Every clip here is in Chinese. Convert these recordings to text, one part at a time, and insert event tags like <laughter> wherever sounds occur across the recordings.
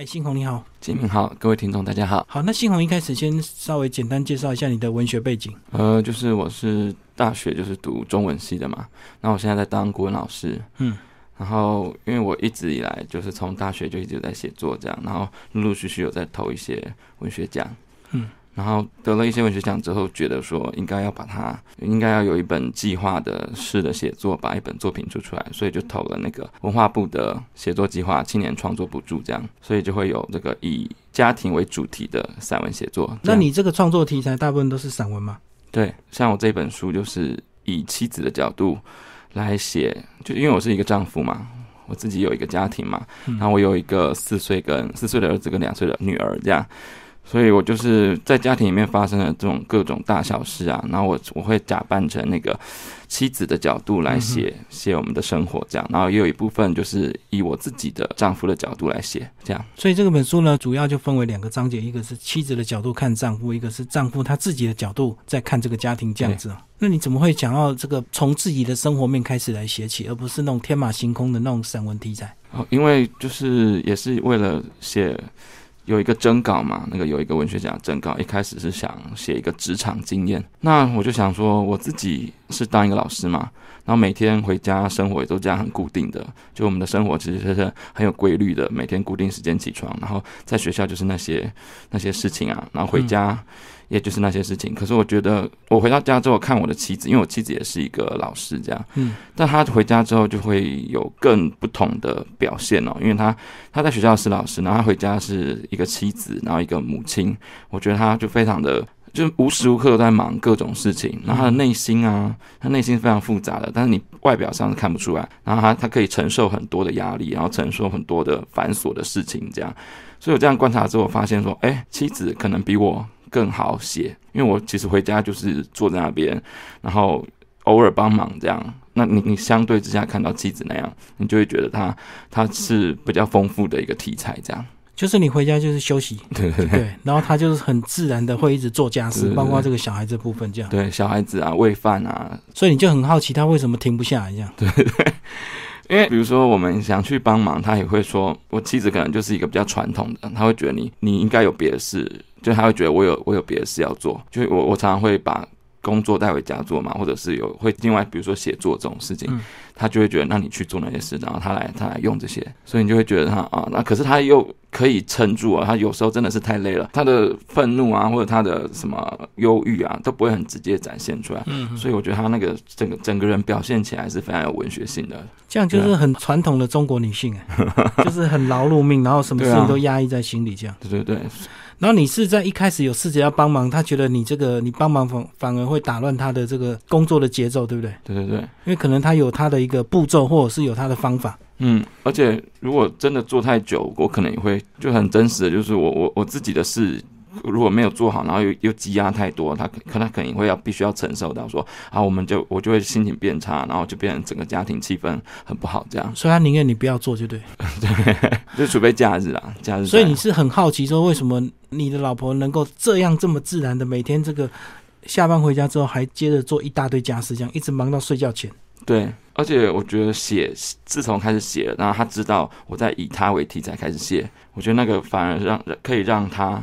哎，新红你好，金明好，各位听众大家好。好，那新红一开始先稍微简单介绍一下你的文学背景。呃，就是我是大学就是读中文系的嘛，那我现在在当国文老师。嗯，然后因为我一直以来就是从大学就一直在写作这样，然后陆陆续续有在投一些文学奖。嗯。然后得了一些文学奖之后，觉得说应该要把它，应该要有一本计划的式的写作，把一本作品做出来，所以就投了那个文化部的写作计划青年创作补助，这样，所以就会有这个以家庭为主题的散文写作。那你这个创作题材大部分都是散文吗？对，像我这本书就是以妻子的角度来写，就因为我是一个丈夫嘛，我自己有一个家庭嘛，然后我有一个四岁跟四岁的儿子跟两岁的女儿这样。所以我就是在家庭里面发生的这种各种大小事啊，然后我我会假扮成那个妻子的角度来写写我们的生活，这样，然后也有一部分就是以我自己的丈夫的角度来写，这样。所以这个本书呢，主要就分为两个章节，一个是妻子的角度看丈夫，一个是丈夫他自己的角度在看这个家庭这样子。那你怎么会想要这个从自己的生活面开始来写起，而不是那种天马行空的那种散文题材？哦，因为就是也是为了写。有一个征稿嘛，那个有一个文学奖征稿，一开始是想写一个职场经验。那我就想说，我自己是当一个老师嘛，然后每天回家生活也都这样很固定的，就我们的生活其实是很有规律的，每天固定时间起床，然后在学校就是那些那些事情啊，然后回家。也就是那些事情，可是我觉得我回到家之后看我的妻子，因为我妻子也是一个老师，这样，嗯，但她回家之后就会有更不同的表现哦，因为她她在学校是老师，然后她回家是一个妻子，然后一个母亲，我觉得她就非常的就无时无刻都在忙各种事情，然后他的内心啊，他内心是非常复杂的，但是你外表上是看不出来，然后他他可以承受很多的压力，然后承受很多的繁琐的事情，这样，所以我这样观察之后发现说，哎，妻子可能比我。更好写，因为我其实回家就是坐在那边，然后偶尔帮忙这样。那你你相对之下看到妻子那样，你就会觉得他他是比较丰富的一个题材，这样。就是你回家就是休息，<laughs> 对对对，然后他就是很自然的会一直做家事，包括这个小孩这部分这样。对，小孩子啊，喂饭啊，所以你就很好奇他为什么停不下来这样。对对。<laughs> 因为比如说我们想去帮忙，他也会说，我妻子可能就是一个比较传统的，他会觉得你你应该有别的事，就他会觉得我有我有别的事要做，就我我常常会把工作带回家做嘛，或者是有会另外比如说写作这种事情。他就会觉得，那你去做那些事，然后他来他来用这些，所以你就会觉得他啊，那可是他又可以撑住啊。他有时候真的是太累了，他的愤怒啊，或者他的什么忧郁啊，都不会很直接展现出来。嗯，所以我觉得他那个整个整个人表现起来是非常有文学性的。这样就是很传统的中国女性哎，就是很劳碌命，然后什么事情都压抑在心里，这样。对对对。然后你是在一开始有试着要帮忙，他觉得你这个你帮忙反反而会打乱他的这个工作的节奏，对不对？对对对，因为可能他有他的一个步骤，或者是有他的方法。嗯，而且如果真的做太久，我可能也会就很真实的，就是我我我自己的事。如果没有做好，然后又又积压太多，他可他肯定会要必须要承受到说啊，我们就我就会心情变差，然后就变成整个家庭气氛很不好这样。所以他宁愿你不要做就对，<laughs> 对，就除非假日啊，假日。所以你是很好奇说，为什么你的老婆能够这样这么自然的每天这个下班回家之后还接着做一大堆家事，这样一直忙到睡觉前。对，而且我觉得写自从开始写，然后他知道我在以他为题材开始写，我觉得那个反而让可以让他。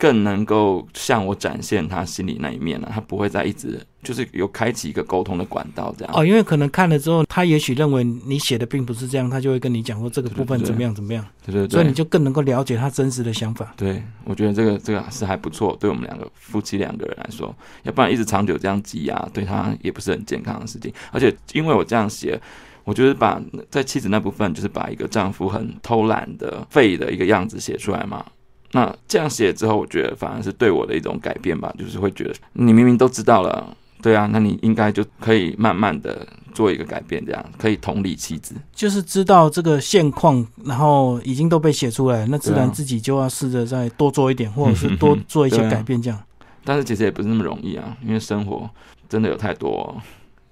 更能够向我展现他心里那一面了，他不会再一直就是有开启一个沟通的管道这样。哦，因为可能看了之后，他也许认为你写的并不是这样，他就会跟你讲说这个部分怎么样怎么样。对对对。所以你就更能够了解他真实的想法。对，我觉得这个这个是还不错，对我们两个夫妻两个人来说，要不然一直长久这样积压，对他也不是很健康的事情。而且因为我这样写，我就是把在妻子那部分，就是把一个丈夫很偷懒的废的一个样子写出来嘛。那这样写之后，我觉得反而是对我的一种改变吧，就是会觉得你明明都知道了，对啊，那你应该就可以慢慢的做一个改变，这样可以同理妻子，就是知道这个现况，然后已经都被写出来，那自然自己就要试着再多做一点，或者是多做一些改变，这样。<laughs> 但是其实也不是那么容易啊，因为生活真的有太多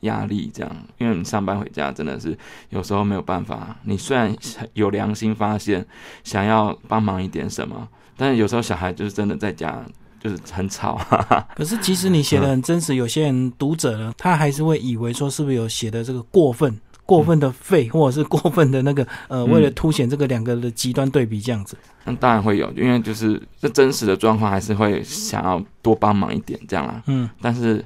压力，这样，因为你上班回家真的是有时候没有办法。你虽然有良心发现想要帮忙一点什么。但是有时候小孩就是真的在家就是很吵，<laughs> 可是其实你写的很真实，有些人读者呢，他还是会以为说是不是有写的这个过分过分的废，或者是过分的那个呃，为了凸显这个两个的极端对比这样子。那当然会有，因为就是这真实的状况，还是会想要多帮忙一点这样啦。嗯，但是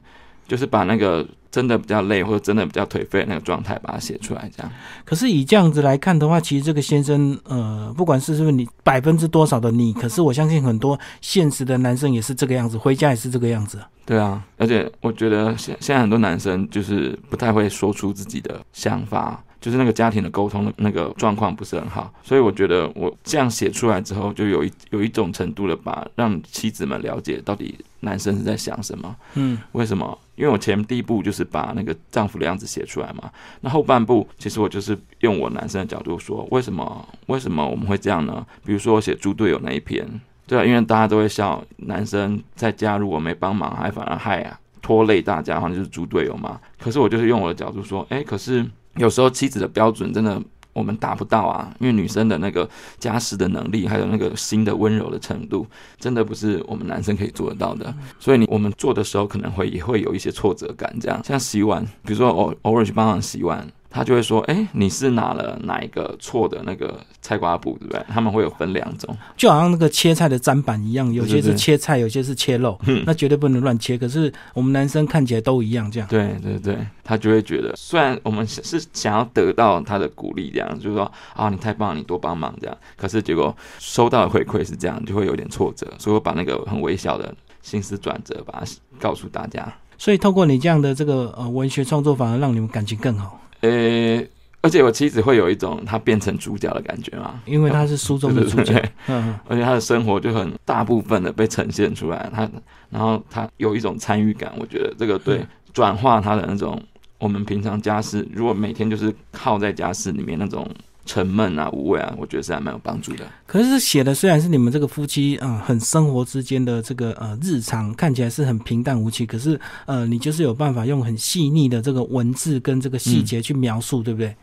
就是把那个真的比较累或者真的比较颓废的那个状态，把它写出来这样。可是以这样子来看的话，其实这个先生，呃，不管是是不是你百分之多少的你，可是我相信很多现实的男生也是这个样子，回家也是这个样子。对啊，而且我觉得现现在很多男生就是不太会说出自己的想法，就是那个家庭的沟通的那个状况不是很好，所以我觉得我这样写出来之后，就有一有一种程度的把让妻子们了解到底男生是在想什么，嗯，为什么？因为我前第一步就是把那个丈夫的样子写出来嘛，那后半部其实我就是用我男生的角度说，为什么为什么我们会这样呢？比如说我写猪队友那一篇。对啊，因为大家都会笑男生在家如果没帮忙，还反而害啊拖累大家，好像就是猪队友嘛。可是我就是用我的角度说，哎，可是有时候妻子的标准真的我们达不到啊，因为女生的那个加湿的能力，还有那个心的温柔的程度，真的不是我们男生可以做得到的。所以你我们做的时候可能会也会有一些挫折感，这样像洗碗，比如说偶偶尔去帮忙洗碗。他就会说：“哎，你是拿了哪一个错的那个菜瓜布，对不对？他们会有分两种，就好像那个切菜的砧板一样，有些是切菜，有些是切肉，那绝对不能乱切。可是我们男生看起来都一样，这样。对对对，他就会觉得，虽然我们是想要得到他的鼓励，这样就是说啊，你太棒，你多帮忙这样。可是结果收到的回馈是这样，就会有点挫折。所以我把那个很微小的心思转折，把它告诉大家。所以透过你这样的这个呃文学创作，反而让你们感情更好。”呃，而且我妻子会有一种她变成主角的感觉嘛，因为她是书中的主角，<laughs> 嗯，而且她的生活就很大部分的被呈现出来，她然后她有一种参与感，我觉得这个对转化她的那种我们平常家事，如果每天就是靠在家事里面那种。沉闷啊，无味啊，我觉得是还蛮有帮助的。可是写的虽然是你们这个夫妻啊，很生活之间的这个呃日常，看起来是很平淡无奇。可是呃，你就是有办法用很细腻的这个文字跟这个细节去描述，对不对？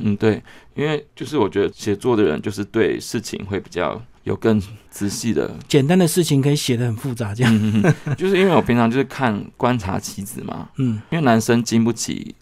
嗯，对，因为就是我觉得写作的人就是对事情会比较有更仔细的。简单的事情可以写的很复杂，这样。就是因为我平常就是看观察妻子嘛，嗯，因为男生经不起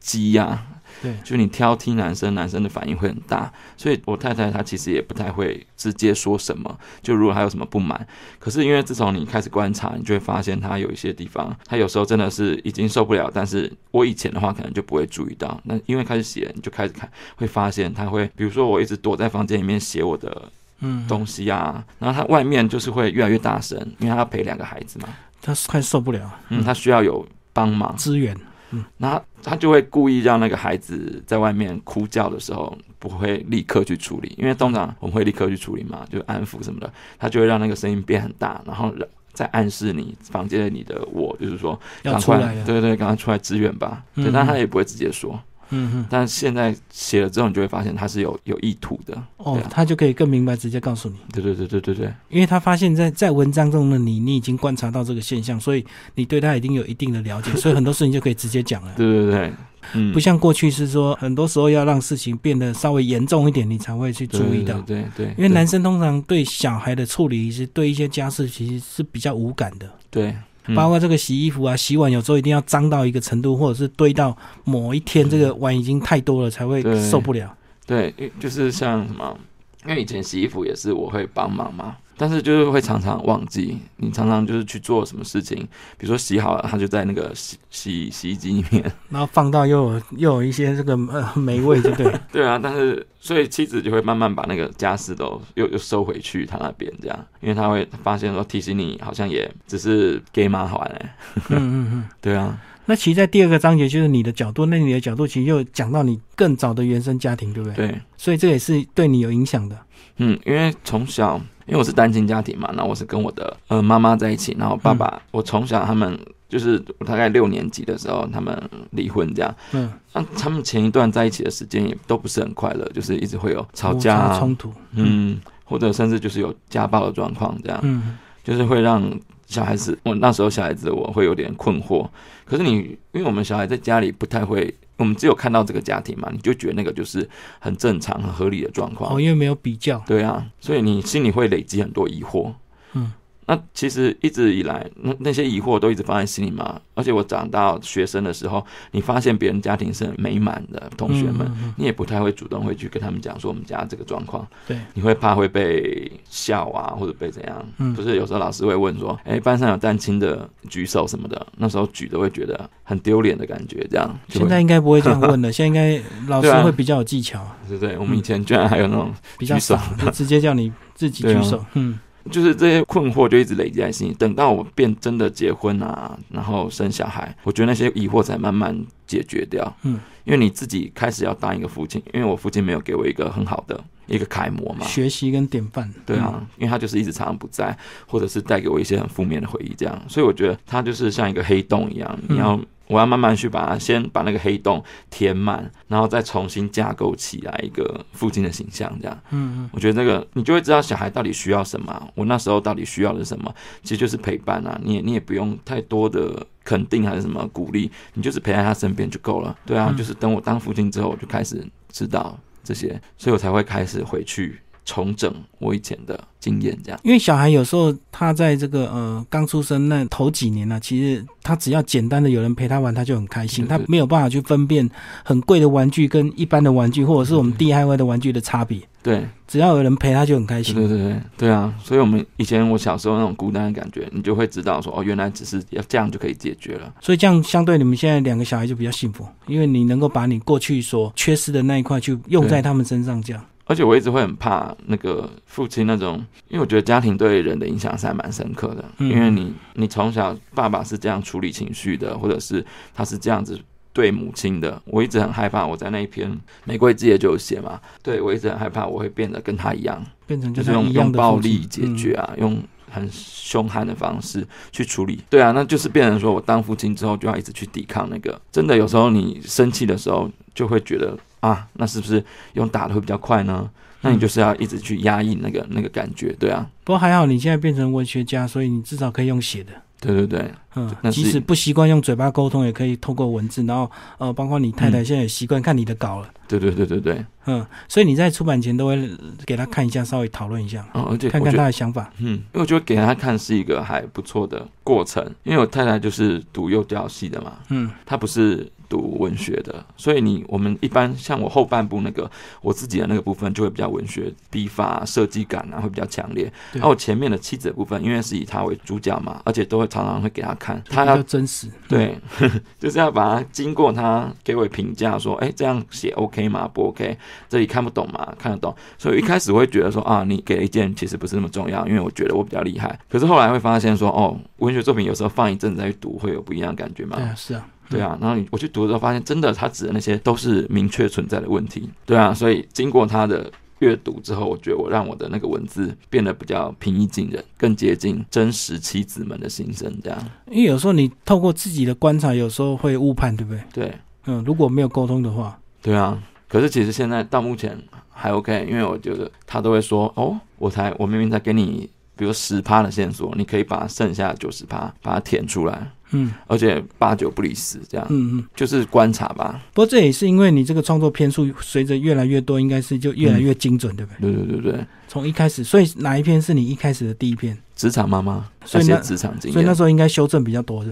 积压。对，就你挑剔男生，男生的反应会很大，所以我太太她其实也不太会直接说什么。就如果她有什么不满，可是因为自从你开始观察，你就会发现她有一些地方，她有时候真的是已经受不了。但是我以前的话可能就不会注意到，那因为开始写，你就开始看，会发现她会，比如说我一直躲在房间里面写我的嗯。东西啊，然后她外面就是会越来越大声，因为她要陪两个孩子嘛，她快受不了，嗯，她需要有帮忙。支援。嗯，那他就会故意让那个孩子在外面哭叫的时候，不会立刻去处理，因为通常我们会立刻去处理嘛，就安抚什么的。他就会让那个声音变很大，然后在暗示你房间里的我，就是说赶快，对对，赶快出来支援吧。对，但他也不会直接说。嗯哼，但现在写了之后，你就会发现他是有有意图的哦，他就可以更明白，直接告诉你。对对对对对对，因为他发现，在在文章中的你，你已经观察到这个现象，所以你对他已经有一定的了解，<laughs> 所以很多事情就可以直接讲了。对对对，嗯，不像过去是说，很多时候要让事情变得稍微严重一点，你才会去注意到。对对，因为男生通常对小孩的处理，是对一些家事其实是比较无感的。对。包括这个洗衣服啊、洗碗，有时候一定要脏到一个程度，或者是堆到某一天这个碗已经太多了，才会受不了。对，就是像什么，因为以前洗衣服也是我会帮忙嘛。但是就是会常常忘记，你常常就是去做什么事情，比如说洗好了，它就在那个洗洗洗衣机里面，<laughs> 然后放到又有又有一些这个呃 <laughs> 霉味，对不对？<laughs> 对啊，但是所以妻子就会慢慢把那个家事都又又收回去他那边，这样，因为他会发现说提醒你好像也只是给妈好玩哎，嗯嗯嗯，对啊。那其实，在第二个章节就是你的角度，那你的角度其实又讲到你更早的原生家庭，对不对？对，所以这也是对你有影响的。嗯，因为从小。因为我是单亲家庭嘛，那我是跟我的呃妈妈在一起，然后爸爸，我从小他们就是我大概六年级的时候他们离婚这样，嗯，那他们前一段在一起的时间也都不是很快乐，就是一直会有吵架冲突，嗯，或者甚至就是有家暴的状况这样，嗯，就是会让小孩子，我那时候小孩子我会有点困惑，可是你因为我们小孩在家里不太会。我们只有看到这个家庭嘛，你就觉得那个就是很正常、很合理的状况。哦，因为没有比较。对啊，所以你心里会累积很多疑惑。嗯，那其实一直以来，那那些疑惑都一直放在心里嘛。而且我长到学生的时候，你发现别人家庭是很美满的同学们，你也不太会主动会去跟他们讲说我们家这个状况。对，你会怕会被笑啊，或者被怎样？嗯不是有时候老师会问说，哎、班上有单亲的举手什么的，那时候举的会觉得很丢脸的感觉，这样。现在应该不会这样问了，<laughs> 现在应该老师会比较有技巧，对不对？我们以前居然还有那种比较举手少，就直接叫你自己举手。嗯，就是这些困惑就一直累积在心里，等到我变真的结婚啊，然后生小孩，我觉得那些疑惑才慢慢解决掉。嗯，因为你自己开始要当一个父亲，因为我父亲没有给我一个很好的一个楷模嘛。学习跟典范。对啊，因为他就是一直常常不在，或者是带给我一些很负面的回忆，这样，所以我觉得他就是像一个黑洞一样，你要。我要慢慢去把它，先把那个黑洞填满，然后再重新架构起来一个父亲的形象，这样。嗯嗯我觉得这个你就会知道小孩到底需要什么啊。我那时候到底需要的是什么，其实就是陪伴啊。你也你也不用太多的肯定还是什么鼓励，你就是陪在他身边就够了。对啊，嗯就是等我当父亲之后，我就开始知道这些，所以我才会开始回去重整我以前的经验，这样。因为小孩有时候他在这个呃刚出生那头几年呢、其实他只要简单的有人陪他玩，他就很开心，他没有办法去分辨很贵的玩具跟一般的玩具，或者是我们 DIY 的玩具的差别。对，只要有人陪他就很开心。对对对对啊！所以我们以前我小时候那种孤单的感觉，你就会知道说，哦，原来只是要这样就可以解决了。所以这样相对你们现在两个小孩就比较幸福，因为你能够把你过去所缺失的那一块去用在他们身上，这样。而且我一直会很怕那个父亲那种，因为我觉得家庭对人的影响是还蛮深刻的。嗯因为你你从小爸爸是这样处理情绪的，或者是他是这样子对母亲的，我一直很害怕。我在那一篇《玫瑰之夜》就有写嘛，对我一直很害怕我会变得跟他一样，变成就是用用暴力解决。啊，用很凶悍的方式去处理。对啊，那就是变成说我当父亲之后就要一直去抵抗那个。真的有时候你生气的时候，就会觉得啊，那是不是用打的会比较快呢？那你就是要一直去压抑那个那个感觉，对啊，不过还好你现在变成文学家，所以你至少可以用写的。对对对，嗯即使不习惯用嘴巴沟通，也可以透过文字。然后呃，包括你太太现在也习惯看你的稿了。对对对对对，嗯，所以你在出版前都会给他看一下，稍微讨论一下，嗯，而且看看他的想法。嗯，因为我觉得给他看是一个还不错的过程，因为我太太就是读幼教系的嘛，嗯她不是读文学的，所以你我们一般像我后半部那个我自己的那个部分就会比较文学笔法、设计感啊会比较强烈。对然后我前面的妻子的部分，因为是以她为主角嘛，而且都会常常会给她看，她比较要真实。对，<laughs> 就是要把它经过她给我评价说，哎，这样写 OK 吗？不 OK，这里看不懂吗？看得懂。所以一开始我会觉得说啊，你给的意见其实不是那么重要，因为我觉得我比较厉害。可是后来会发现说，哦，文学作品有时候放一阵子再去读，会有不一样的感觉嘛对。啊，是啊，对啊，然后你我去读的时候发现，真的他指的那些都是明确存在的问题。对啊，所以经过他的阅读之后，我觉得我让我的那个文字变得比较平易近人，更接近真实妻子们的心声。这样，因为有时候你透过自己的观察，有时候会误判，对不对？对嗯，如果没有沟通的话，对啊。可是其实现在到目前还 OK，因为我觉得他都会说，哦，我才我明明在给你，比如十趴的线索，你可以把剩下九十趴把它填出来，嗯而且八九不离十，这样嗯嗯。就是观察吧。不过这也是因为你这个创作篇数随着越来越多，应该是就越来越精准，对不对？对对对对，从一开始，所以哪一篇是你一开始的第一篇？职场妈妈，所以那职场经验所以那，时候应该修正比较多的。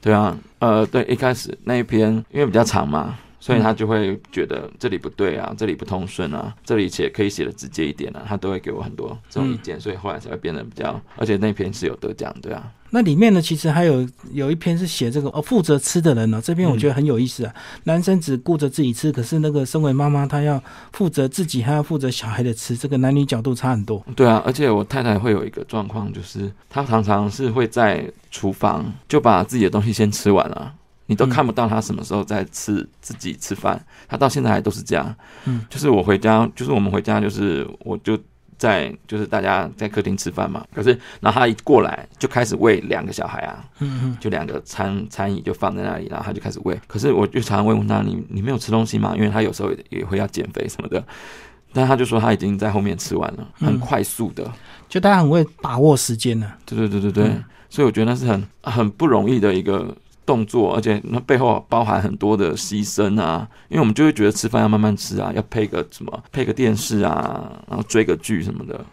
对啊，呃，对，一开始那一篇因为比较长嘛，所以他就会觉得这里不对啊，这里不通顺啊，这里写可以写的直接一点啊，他都会给我很多这种意见，所以后来才会变得比较，而且那篇是有得奖，对啊，那里面呢，其实还有有一篇是写这个哦，负责吃的人呢、这篇我觉得很有意思啊。男生只顾着自己吃，可是那个身为妈妈，她要负责自己，还要负责小孩的吃，这个男女角度差很多。对啊，而且我太太会有一个状况，就是她常常是会在厨房就把自己的东西先吃完了。你都嗯看不到他什么时候在吃自己吃饭，他到现在还都是这样。嗯，就是我回家，就是我们回家，就是我就在就是大家在客厅吃饭嘛。可是，然后他一过来就开始喂两个小孩啊，嗯嗯，就两个餐餐椅就放在那里，然后他就开始喂。可是我就常常会问他：“你你没有吃东西吗？”因为他有时候也也会要减肥什么的。但他就说他已经在后面吃完了，很嗯快速的。就大家很会把握时间呢、对对对对对，嗯所以我觉得那是很很不容易的一个动作，而且那背后包含很多的牺牲啊。因为我们就会觉得吃饭要慢慢吃啊，要配个什么，配个电视啊，然后追个剧什么的。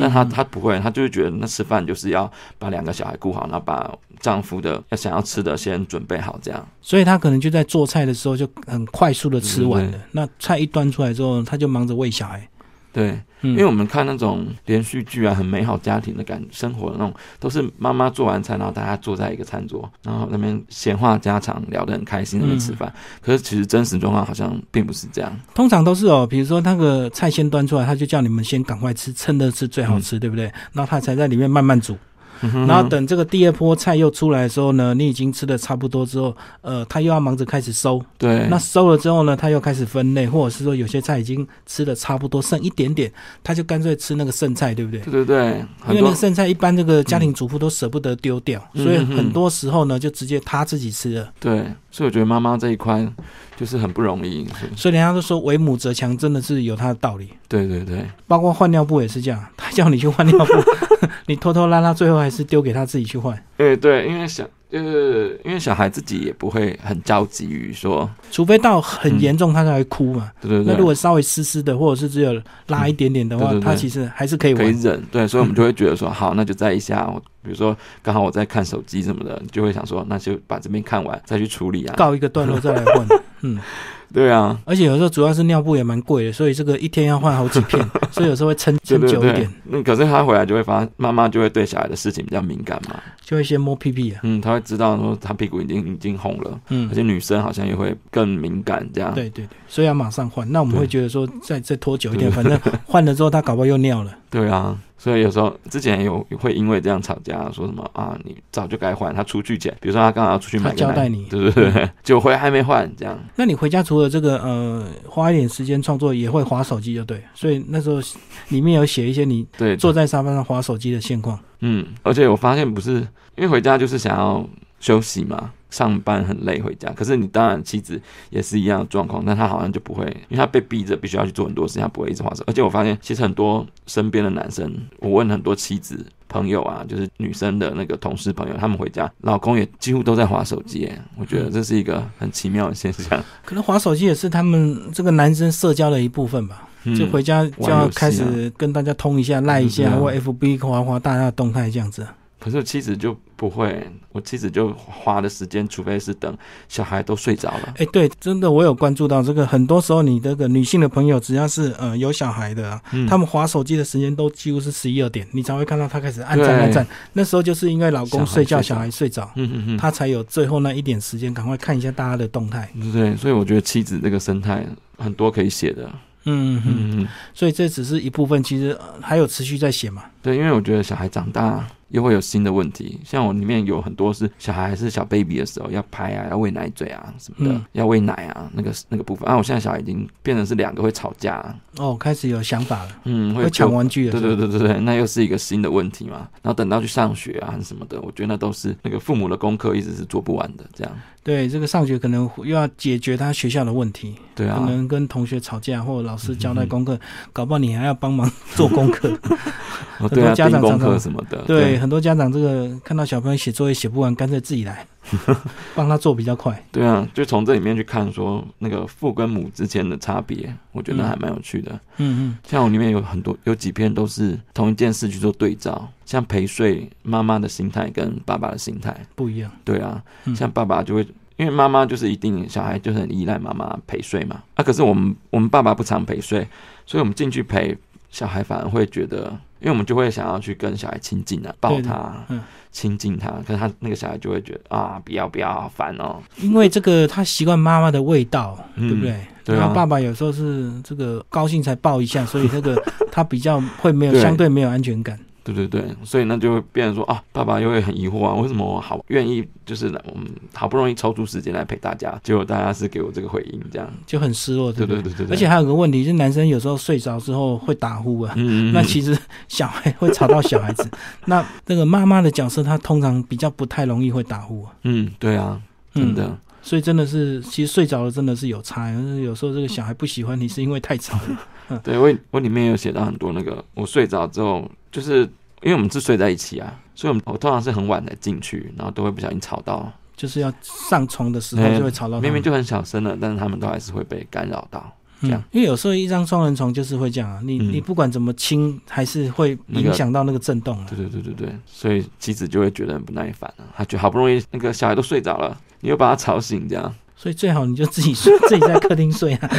但他他不会，他就会觉得那吃饭就是要把两个小孩顾好，然后把丈夫的要想要吃的先准备好，这样。所以他可能就在做菜的时候就很快速的吃完了。对那菜一端出来之后，他就忙着喂小孩。对，嗯，因为我们看那种连续剧啊，很美好家庭的感生活的那种，都是妈妈做完菜，然后大家坐在一个餐桌，然后那边闲话家常，聊得很开心，那边吃饭。可是其实真实状况好像并不是这样。通常都是哦，比如说那个菜先端出来，他就叫你们先赶快吃，趁热吃最好吃，对不对？然后他才在里面慢慢煮。嗯然后等这个第二波菜又出来的时候呢，你已经吃的差不多之后，呃，他又要忙着开始收。对，那收了之后呢，他又开始分类，或者是说有些菜已经吃的差不多，剩一点点，他就干脆吃那个剩菜，对不对？对对对，因为那个剩菜一般这个家庭主妇都舍不得丢掉，嗯所以很多时候呢，就直接他自己吃了。对，所以我觉得妈妈这一块就是很不容易。所以人家都说为母则强，真的是有他的道理。对对对，包括换尿布也是这样，他叫你去换尿布，<laughs> 你拖拖拉拉，最后还是丢给他自己去换。对对，因为小就是因为小孩自己也不会很着急于说，除非到很严重，他才会哭嘛。对对对，那如果稍微湿湿的，或者是只有拉一点点的话，嗯对对对他其实还是可以玩。可以忍，对，所以我们就会觉得说，好，那就再一下，我比如说刚好我在看手机什么的，你就会想说，那就把这边看完再去处理啊。告一个段落再来问，嗯，<laughs> 对啊，而且有时候主要是尿布也蛮贵的，所以这个一天要换好几片，<laughs> 所以有时候会撑撑久一点，，那可是他回来就会发现，妈妈就会对小孩的事情比较敏感嘛，就会先摸屁屁啊，嗯，他会知道说他屁股已经已经红了，嗯。而，且女生好像也会更敏感这样。对对对，所以要马上换。那我们会觉得说再再拖久一点，反正换了之后他搞不好又尿了。对啊，所以有时候之前有会因为这样吵架，说什么啊，你早就该换。他出去捡，比如说他刚好要出去买他交代你对对对，结果回来还没换，这样。那你回家除了这个呃花一点时间创作，也会划手机就对。所以那时候里面有写一些你对，坐在沙发上划手机的现况。嗯，而且我发现不是因为回家就是想要休息嘛，上班很累回家，可是你当然妻子也是一样的状况，但她好像就不会，因为她被逼着必须要去做很多事情，她不会一直划手。而且我发现其实很多身边的男生，我问很多妻子朋友啊，就是女生的那个同事朋友，他们回家老公也几乎都在划手机，耶，我觉得这是一个很奇妙的现象。可能划手机也是他们这个男生社交的一部分吧。嗯就回家就要开始跟大家通一下、赖一下，或 FB 划划大家的动态这样子。可是我妻子就不会，我妻子就花的时间，除非是等小孩都睡着了。哎，对，真的我有关注到这个，很多时候你这个女性的朋友，只要是呃有小孩的、啊，嗯他们划手机的时间都几乎是十一二点，你才会看到他开始按赞按赞。那时候就是因为老公睡觉，小小孩孩睡着，嗯嗯嗯，他才有最后那一点时间，赶快看一下大家的动态。对对，所以我觉得妻子这个生态很多可以写的。嗯嗯嗯，嗯嗯，所以这只是一部分，其实、呃还有持续在写嘛。对，因为我觉得小孩长大又会有新的问题，像我里面有很多是小孩还是小 baby 的时候要拍啊，要喂奶嘴啊什么的，嗯要喂奶啊，那个那个部分啊，我现在小孩已经变成是两个会吵架啊，哦，开始有想法了，嗯，会抢玩具了。对对对对对，那又是一个新的问题嘛。然后等到去上学啊什么的，我觉得那都是那个父母的功课一直是做不完的，这样。对，这个上学可能又要解决他学校的问题，对啊，可能跟同学吵架，或者老师交代功课，搞不好你还要帮忙做功课。<laughs> 哦对啊，家长订功课什么的，对，很多家长这个看到小朋友写作业写不完，干脆自己来 <laughs> 帮他做比较快。对啊，就从这里面去看说那个父跟母之间的差别，我觉得还蛮有趣的。嗯嗯像我里面有很多有几篇都是同一件事去做对照，像陪睡妈妈的心态跟爸爸的心态，嗯，不一样。对啊，嗯像爸爸就会。因为妈妈就是一定小孩就是很依赖妈妈陪睡嘛，啊，可是我们我们爸爸不常陪睡，所以我们进去陪小孩反而会觉得，因为我们就会想要去跟小孩亲近啊，抱他嗯，亲近他，可是他那个小孩就会觉得啊，不要不要，好烦哦，因为这个他习惯妈妈的味道，嗯对不对？对啊然后爸爸有时候是这个高兴才抱一下，所以这个他比较会没有 <laughs> 对相对没有安全感。对对对，所以那就会变成说啊，爸爸又会很疑惑啊，为什么我好愿意就是来我们好不容易抽出时间来陪大家，结果大家是给我这个回应这样。就很失落，不对对对对对，而且还有个问题，就是男生有时候睡着之后会打呼啊，嗯，嗯那其实小孩会吵到小孩子。<laughs> 那那个妈妈的角色，她通常比较不太容易会打呼啊。嗯对啊，真的。嗯所以真的是，其实睡着了真的是有差。有时候这个小孩不喜欢你，是因为太吵了。对我我里面有写到很多那个，我睡着之后，就是因为我们是睡在一起啊，所以我们我通常是很晚才进去，然后都会不小心吵到，就是要上床的时候哎就会吵到。明明就很小声了，但是他们都还是会被干扰到。这样嗯，因为有时候一张双人床就是会这样啊，你、嗯你不管怎么轻，还是会影响到那个震动啊。对对对对对，所以妻子就会觉得很不耐烦了、她觉得好不容易那个小孩都睡着了，你又把他吵醒，这样。所以最好你就自己睡，<laughs> 自己在客厅睡啊。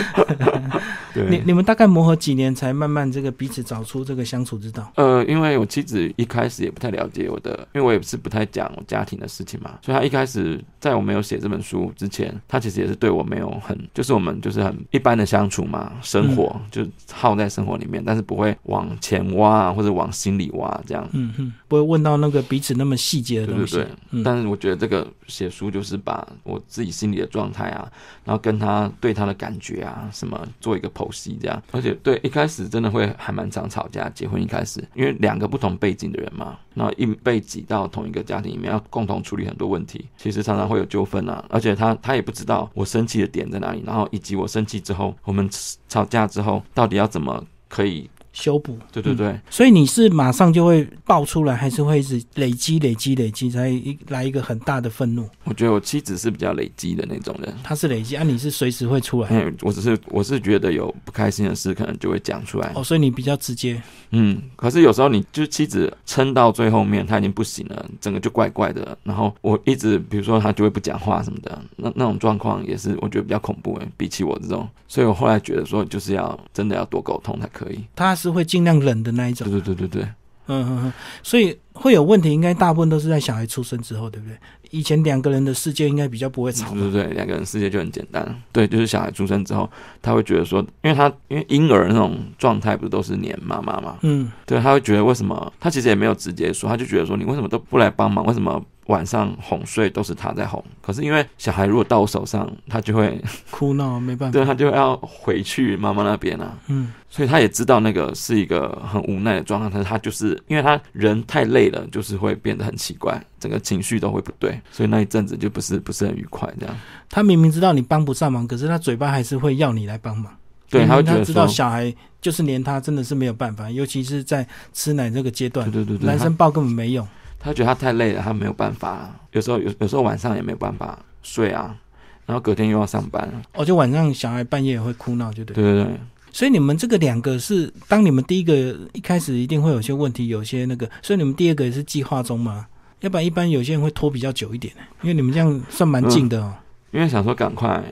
<laughs> 对，你你们大概磨合几年才慢慢这个彼此找出这个相处之道？呃，因为我妻子一开始也不太了解我的，因为我也是不太讲我家庭的事情嘛，所以她一开始在我没有写这本书之前，她其实也是对我没有很，就是我们就是很一般的相处嘛，生活、就耗在生活里面，但是不会往前挖啊，或者往心里挖这样。嗯哼，不会问到那个彼此那么细节的东西。对对对，嗯但是我觉得这个写书就是把我自己心里的状态啊，然后跟他对他的感觉啊，什么做一个剖析这样。而且对一开始真的会还蛮常吵架，结婚一开始，因为两个不同背景的人嘛，然后一被挤到同一个家庭里面，要共同处理很多问题，其实常常会有纠纷啊。而且他他也不知道我生气的点在哪里，然后以及我生气之后，我们吵架之后到底要怎么可以，修补。对对对。所以你是马上就会爆出来，还是会一直累积、累积、累积，才一来一个很大的愤怒？我觉得我妻子是比较累积的那种人，她是累积，啊，你是随时会出来。嗯，我只是我是觉得有不开心的事，可能就会讲出来。哦，所以你比较直接。嗯，可是有时候你就是妻子撑到最后面，她已经不行了，整个就怪怪的。然后我一直，比如说她就会不讲话什么的，那那种状况也是我觉得比较恐怖诶，比起我这种。所以我后来觉得说，就是要真的要多沟通才可以。他是会尽量忍的那一种对。对对对对，嗯嗯嗯，所以会有问题，应该大部分都是在小孩出生之后，对不对？以前两个人的世界应该比较不会吵。对对对，两个人世界就很简单。对，就是小孩出生之后，他会觉得说，因为他因为婴儿那种状态不是都是黏妈妈嘛，嗯，对，他会觉得为什么他其实也没有直接说，他就觉得说你为什么都不来帮忙？为什么晚上哄睡都是他在哄？可是因为小孩如果到我手上，他就会哭闹没办法。对他就要回去妈妈那边啊，嗯，所以他也知道那个是一个很无奈的状况，但是他就是因为他人太累了，就是会变得很奇怪，整个情绪都会不对，所以那一阵子就不是不是很愉快这样。他明明知道你帮不上忙，可是他嘴巴还是会要你来帮忙。对，明他会觉得他知道，小孩就是连他真的是没有办法，尤其是在吃奶这个阶段对，对对对，男生抱根本没用。他觉得他太累了，他没有办法，有时候有有时候晚上也没有办法睡啊，然后隔天又要上班，哦，就晚上小孩半夜也会哭闹，就对。对对对。所以你们这个两个是，当你们第一个一开始一定会有些问题，有些那个，所以你们第二个也是计划中吗？要不然一般有些人会拖比较久一点，因为你们这样算蛮近的哦，因为想说赶快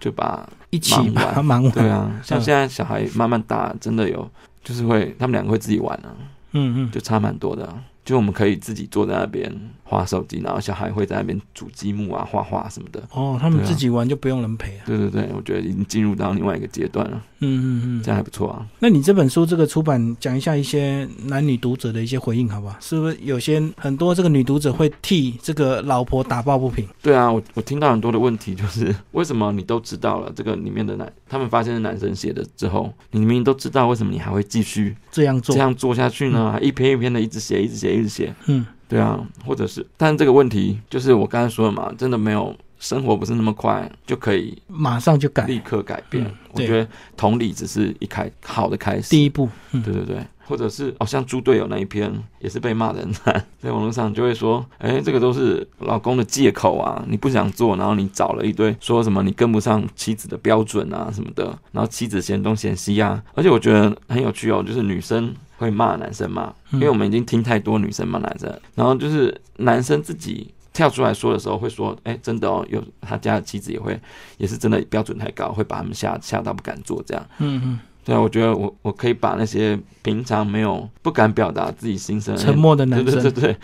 就把一起把它 <laughs> 忙完。对啊，像嗯现在小孩慢慢大，真的有就是会他们两个会自己玩啊，嗯嗯，就差蛮多的啊、就我们可以自己坐在那边划手机，然后小孩会在那边煮积木啊、画画什么的。哦，他们自己玩就不用人陪啊。对对对，我觉得已经进入到另外一个阶段了，嗯嗯嗯这。样还不错啊。那你这本书这个出版，讲一下一些男女读者的一些回应，好不好？是不是有些很多这个女读者会替这个老婆打抱不平？对啊，我我听到很多的问题，就是 <laughs> 为什么你都知道了这个里面的男，他们发现是男生写的之后，你明明都知道，为什么你还会继续这样做这？样做下去呢？还一篇一篇的一直写，一直写，一直写。嗯对啊，或者是，但这个问题就是我刚才说的嘛，真的没有生活不是那么快就可以马上就改立刻改变。嗯我觉得同理只是一开好的开始。第一步。嗯，对对对，或者是哦，像猪队友那一篇也是被骂的很惨，在网络上就会说，哎，这个都是老公的借口啊，你不想做，然后你找了一堆说什么你跟不上妻子的标准啊什么的，然后妻子嫌东嫌西啊，而且我觉得很有趣哦，就是女生会骂男生嘛，因为我们已经听太多女生骂男生，然后就是男生自己。跳出来说的时候会说，哎，真的哦，有他家的妻子也会，也是真的标准太高，会把他们吓吓到不敢做这样。嗯嗯，对啊，我觉得我我可以把那些平常没有不敢表达自己心声沉默的男生，对对对，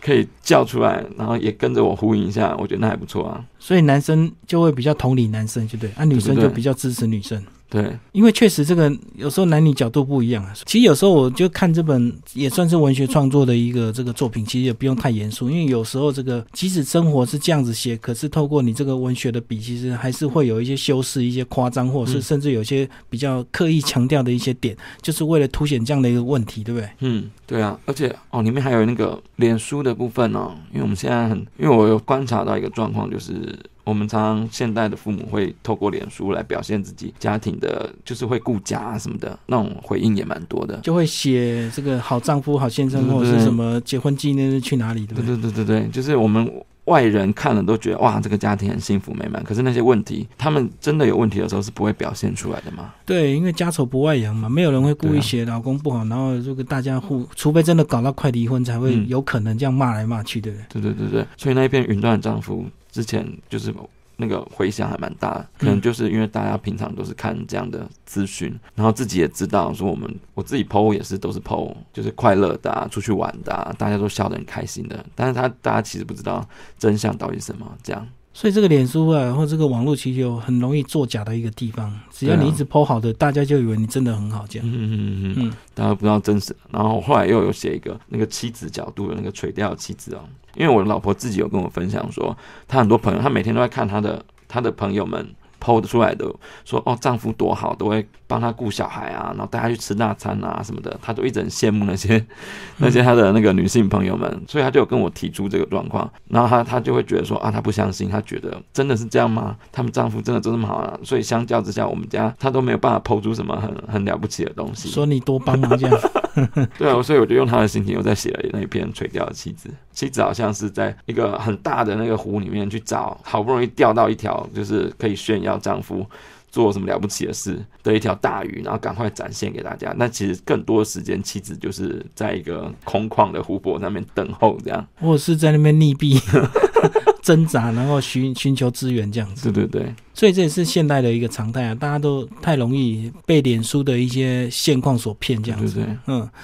可以叫出来，然后也跟着我呼应一下，我觉得那还不错啊。所以男生就会比较同理男生，就对，啊，女生就比较支持女生。对，因为确实这个有时候男女角度不一样啊。其实有时候我就看这本也算是文学创作的一个这个作品，其实也不用太严肃，因为有时候这个即使生活是这样子写，可是透过你这个文学的笔，其实还是会有一些修饰、一些夸张，或者是嗯甚至有些比较刻意强调的一些点，就是为了凸显这样的一个问题，对不对？嗯，对啊，而且哦，里面还有那个脸书的部分哦，因为我们现在很，因为我有观察到一个状况，就是我们常常现代的父母会透过脸书来表现自己家庭的，就是会顾家啊什么的，那种回应也蛮多的。就会写这个好丈夫、好先生，或者是什么结婚纪念日去哪里，对不对对？对对对对，就是我们外人看了都觉得哇，这个家庭很幸福美满。可是那些问题，他们真的有问题的时候是不会表现出来的嘛？对，因为家丑不外扬嘛，没有人会故意写老公不好，然后这个大家互，除非真的搞到快离婚，才会有可能这样骂来骂去，对不对？对对对对，所以那一篇云端的丈夫之前就是。那个回响还蛮大，可能就是因为大家平常都是看这样的资讯，然后自己也知道说我们我自己 PO 也是都是 PO，就是快乐的，出去玩的，大家都笑得很开心的。但是他大家其实不知道真相到底什么，这样。所以这个脸书啊，或这个网络其实有很容易作假的一个地方。只要你一直 PO 好的，大家就以为你真的很好，这样。嗯嗯嗯嗯，大家不知道真实。然后后来又有写一个那个妻子角度的那个垂钓妻子哦。因为我的老婆自己有跟我分享说，她很多朋友，她每天都在看她的她的朋友们。剖出来的说哦，丈夫多好，都会帮她顾小孩啊，然后带她去吃大餐啊什么的，她都一直很羡慕那些那些她的那个女性朋友们，所以她就有跟我提出这个状况，然后她她就会觉得说啊，她不相信，她觉得真的是这样吗？他们丈夫真的真这么好啊？所以相较之下，我们家她都没有办法剖出什么很很了不起的东西。说你多帮忙这样，<laughs> 对啊，所以我就用她的心情，又在写了那一篇《垂钓的妻子》。妻子好像是在一个很大的那个湖里面去找，好不容易钓到一条，就是可以炫耀丈夫做什么了不起的事的一条大鱼，然后赶快展现给大家。那其实更多的时间，妻子就是在一个空旷的湖泊上面等候，这样，或是在那边溺毙。挣扎，然后寻寻求资源这样子。对对对，所以这也是现代的一个常态啊！大家都太容易被脸书的一些现况所骗，这样子。对对。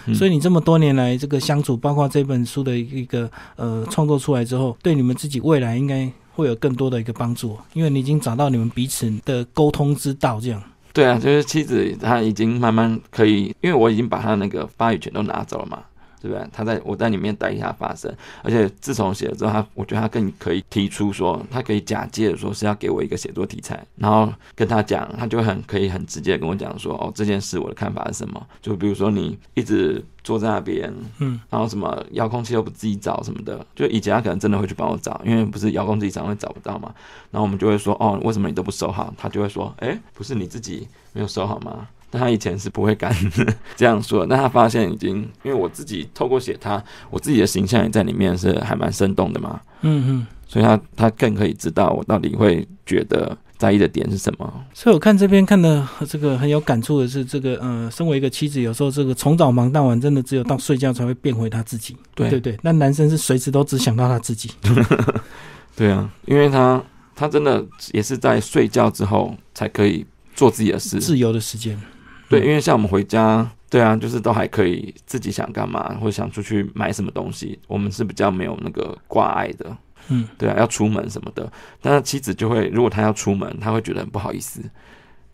嗯，所以你这么多年来这个相处，包括这本书的一个呃创作出来之后，对你们自己未来应该会有更多的一个帮助，因为你已经找到你们彼此的沟通之道，这样。对啊，就是妻子她已经慢慢可以，因为我已经把她那个发语权都拿走了嘛。对不对？他在我在里面代替他发生，而且自从写了之后，他我觉得他更可以提出说，他可以假借说是要给我一个写作题材，然后跟他讲，他就很可以很直接跟我讲说，哦，这件事我的看法是什么？就比如说你一直坐在那边，嗯，然后什么遥控器又不自己找什么的，就以前他可能真的会去帮我找，因为不是遥控器常会找不到嘛，然后我们就会说，哦，为什么你都不收好？他就会说，哎，不是你自己没有收好吗？但他以前是不会敢 <laughs> 这样说，那他发现已经，因为我自己透过写他，我自己的形象也在里面是还蛮生动的嘛，嗯嗯，所以他他更可以知道我到底会觉得在意的点是什么。所以我看这边看的这个很有感触的是，这个呃，身为一个妻子，有时候这个从早忙到晚，真的只有到睡觉才会变回他自己。对对对，那男生是随时都只想到他自己。<laughs> 对啊，因为他他真的也是在睡觉之后才可以做自己的事，自由的时间。对，因为像我们回家，对啊，就是都还可以自己想干嘛，或者想出去买什么东西，我们是比较没有那个挂碍的，嗯，对啊，要出门什么的，但是妻子就会，如果他要出门，他会觉得很不好意思，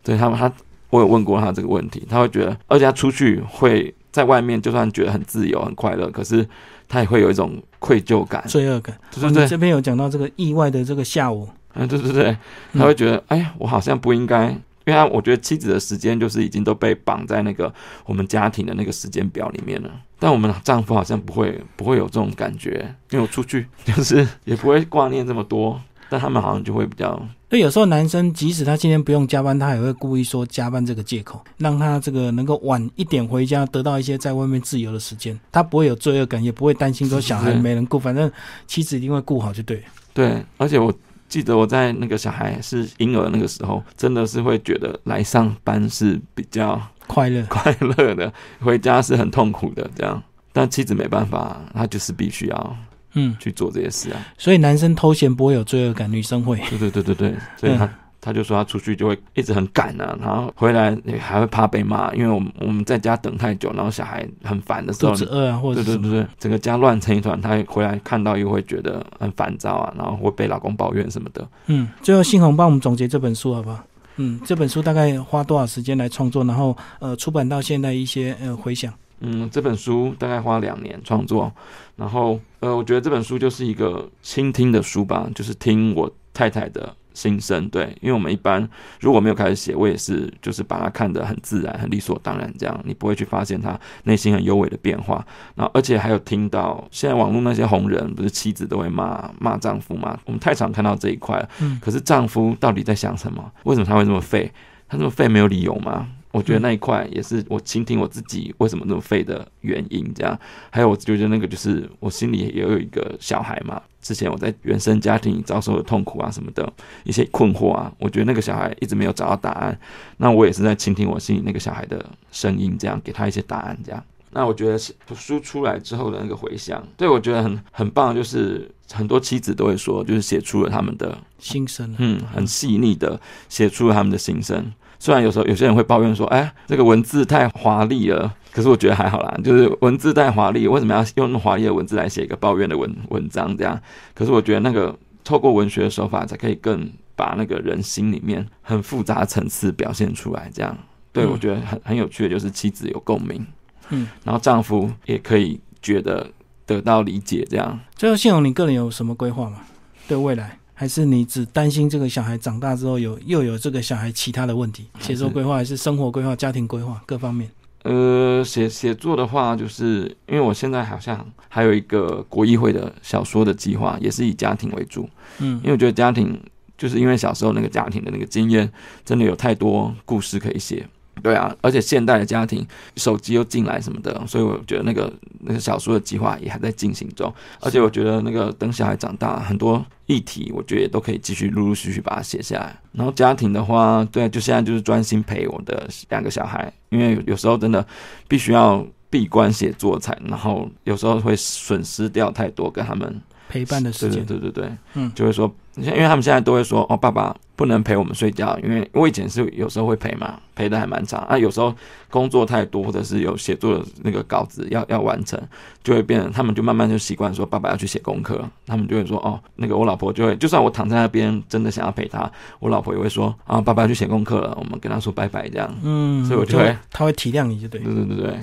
对他，他我有问过他这个问题，他会觉得，而且他出去会在外面，就算觉得很自由、很快乐，可是他也会有一种愧疚感、罪恶感。对对，这边有讲到这个意外的这个下午，嗯，对对对，他会觉得，哎呀，我好像不应该。因为他我觉得妻子的时间就是已经都被绑在那个我们家庭的那个时间表里面了，但我们丈夫好像不会不会有这种感觉，因为我出去 <laughs> 就是也不会挂念这么多，但他们好像就会比较。所以有时候男生即使他今天不用加班，他也会故意说加班这个借口，让他这个能够晚一点回家，得到一些在外面自由的时间，他不会有罪恶感，也不会担心说小孩没人顾，反正妻子一定会顾好就对。对，而且我。记得我在那个小孩是婴儿那个时候，真的是会觉得来上班是比较快乐 <laughs> 快乐的，回家是很痛苦的这样。但妻子没办法，她就是必须要嗯去做这些事啊。所以男生偷闲不会有罪恶感，女生会。对对对对对，所以他。他就说他出去就会一直很赶啊，然后回来还会怕被骂，因为我们我们在家等太久，然后小孩很烦的时候，肚子饿啊，或者对对对对，整个家乱成一团，他回来看到又会觉得很烦躁啊，然后会被老公抱怨什么的。嗯，最后信宏帮我们总结这本书好不好？嗯，这本书大概花多少时间来创作，然后呃出版到现在一些呃回想。嗯，这本书大概花两年创作，然后呃我觉得这本书就是一个倾听的书吧，就是听我太太的。心声对，因为我们一般如果没有开始写，我也是就是把它看得很自然、很理所当然这样，你不会去发现他内心很优美的变化。然后，而且还有听到现在网络那些红人，不是妻子都会骂骂丈夫吗？我们太常看到这一块了。嗯。可是丈夫到底在想什么？为什么他会这么废？他这么废没有理由吗？我觉得那一块也是我倾听我自己为什么那么废的原因。这样，还有我觉得那个就是我心里也有一个小孩嘛。之前我在原生家庭遭受的痛苦啊什么的一些困惑啊，我觉得那个小孩一直没有找到答案。那我也是在倾听我心里那个小孩的声音，这样给他一些答案。这样，那我觉得是书出来之后的那个回响，对我觉得很很棒。就是很多妻子都会说，就是写出了他们的心声，嗯，很细腻的写出了他们的心声。虽然有时候有些人会抱怨说，哎，这个文字太华丽了，可是我觉得还好啦。就是文字太华丽，为什么要用那么华丽的文字来写一个抱怨的文文章？这样，可是我觉得那个透过文学的手法，才可以更把那个人心里面很复杂层次表现出来。这样，对我觉得很很有趣的，就是妻子有共鸣，嗯，然后丈夫也可以觉得得到理解。这样，最后，信荣，你个人有什么规划吗？对未来？还是你只担心这个小孩长大之后有又有这个小孩其他的问题？写作规划还是生活规划、家庭规划各方面？呃，写写作的话，就是因为我现在好像还有一个国议会的小说的计划，也是以家庭为主。嗯，因为我觉得家庭就是因为小时候那个家庭的那个经验，真的有太多故事可以写。对啊，而且现代的家庭手机又进来什么的，所以我觉得那个那个小说的计划也还在进行中。而且我觉得那个等小孩长大，很多议题我觉得也都可以继续陆陆续续把它写下来。然后家庭的话，对，就现在就是专心陪我的两个小孩，因为有时候真的必须要闭关写作才，然后有时候会损失掉太多跟他们。陪伴的时间，对对对对，嗯，就会说，因为他们现在都会说，哦，爸爸不能陪我们睡觉，因为我以前是有时候会陪嘛，陪的还蛮长。啊。有时候工作太多，或者是有写作的那个稿子要要完成，就会变，他们就慢慢就习惯说，爸爸要去写功课，他们就会说，哦，那个我老婆就会，就算我躺在那边真的想要陪他，我老婆也会说，啊，爸爸要去写功课了，我们跟他说拜拜这样，嗯，所以我就会，他会体谅你就对，对对对对，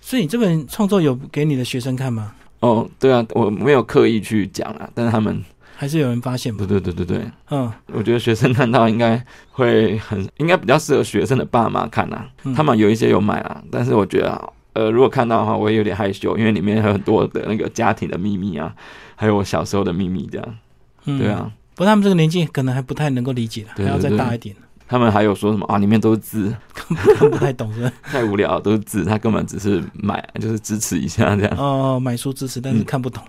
所以你这本创作有给你的学生看吗？哦，对啊，我没有刻意去讲啊，但是他们还是有人发现。对对对对对，嗯，我觉得学生看到应该会很，应该比较适合学生的爸妈看啊。他们有一些有买啊，但是我觉得，呃，如果看到的话，我也有点害羞，因为里面有很多的那个家庭的秘密啊，还有我小时候的秘密这样。对啊，不过他们这个年纪可能还不太能够理解，还要再大一点。他们还有说什么啊？里面都是字，看不太懂是吧？<laughs> 太无聊，都是字，他根本只是买，就是支持一下这样。哦，买书支持，但是看不懂。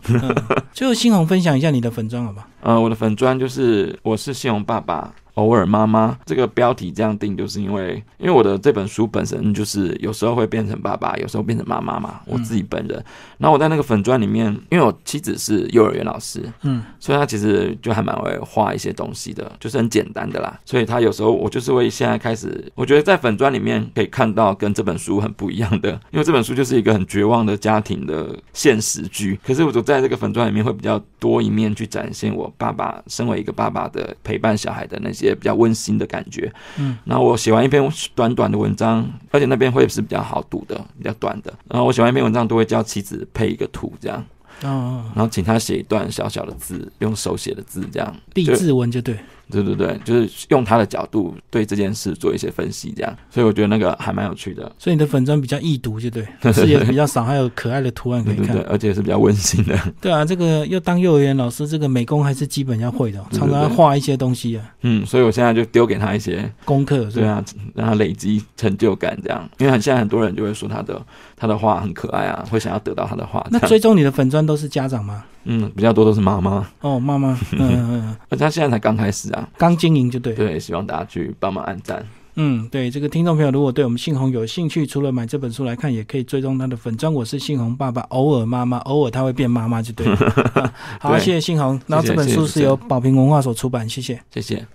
最后，新红分享一下你的粉砖好吧？呃，我的粉砖就是我是新红爸爸。偶尔妈妈这个标题这样定，就是因为因为我的这本书本身就是有时候会变成爸爸，有时候变成妈妈嘛。我自己本人，然后我在那个粉砖里面，因为我妻子是幼儿园老师，嗯，所以她其实就还蛮会画一些东西的，就是很简单的啦。所以她有时候我就是会现在开始，我觉得在粉砖里面可以看到跟这本书很不一样的，因为这本书就是一个很绝望的家庭的现实剧，可是我在这个粉砖里面会比较多一面去展现我爸爸身为一个爸爸的陪伴小孩的那些。也比较温馨的感觉，嗯，然后我写完一篇短短的文章，而且那边会是比较好读的，比较短的。然后我写完一篇文章，都会叫妻子配一个图，这样，哦，然后请他写一段小小的字，用手写的字，这样励志文就对。对对对，就是用他的角度对这件事做一些分析，这样，所以我觉得那个还蛮有趣的。所以你的粉砖比较易读，就对，<laughs> 字也比较少，还有可爱的图案可以看，而且是比较温馨的。对啊，这个又当幼儿园老师，这个美工还是基本要会的，常常要画一些东西啊。嗯，所以我现在就丢给他一些功课，对啊，让他累积成就感，这样。因为现在很多人就会说他的他的画很可爱啊，会想要得到他的画。那追踪你的粉砖都是家长吗？嗯，比较多都是妈妈哦，妈妈，嗯嗯，<laughs> 而且他现在才刚开始啊，刚经营就对，对，希望大家去帮忙按赞。嗯，对，这个听众朋友如果对我们信红有兴趣，除了买这本书来看，也可以追踪他的粉砖。我是信红爸爸，偶尔妈妈，偶尔他会变妈妈就对了。<laughs> 好，谢谢信红。然后这本书是由宝平文化所出版，谢谢，谢谢。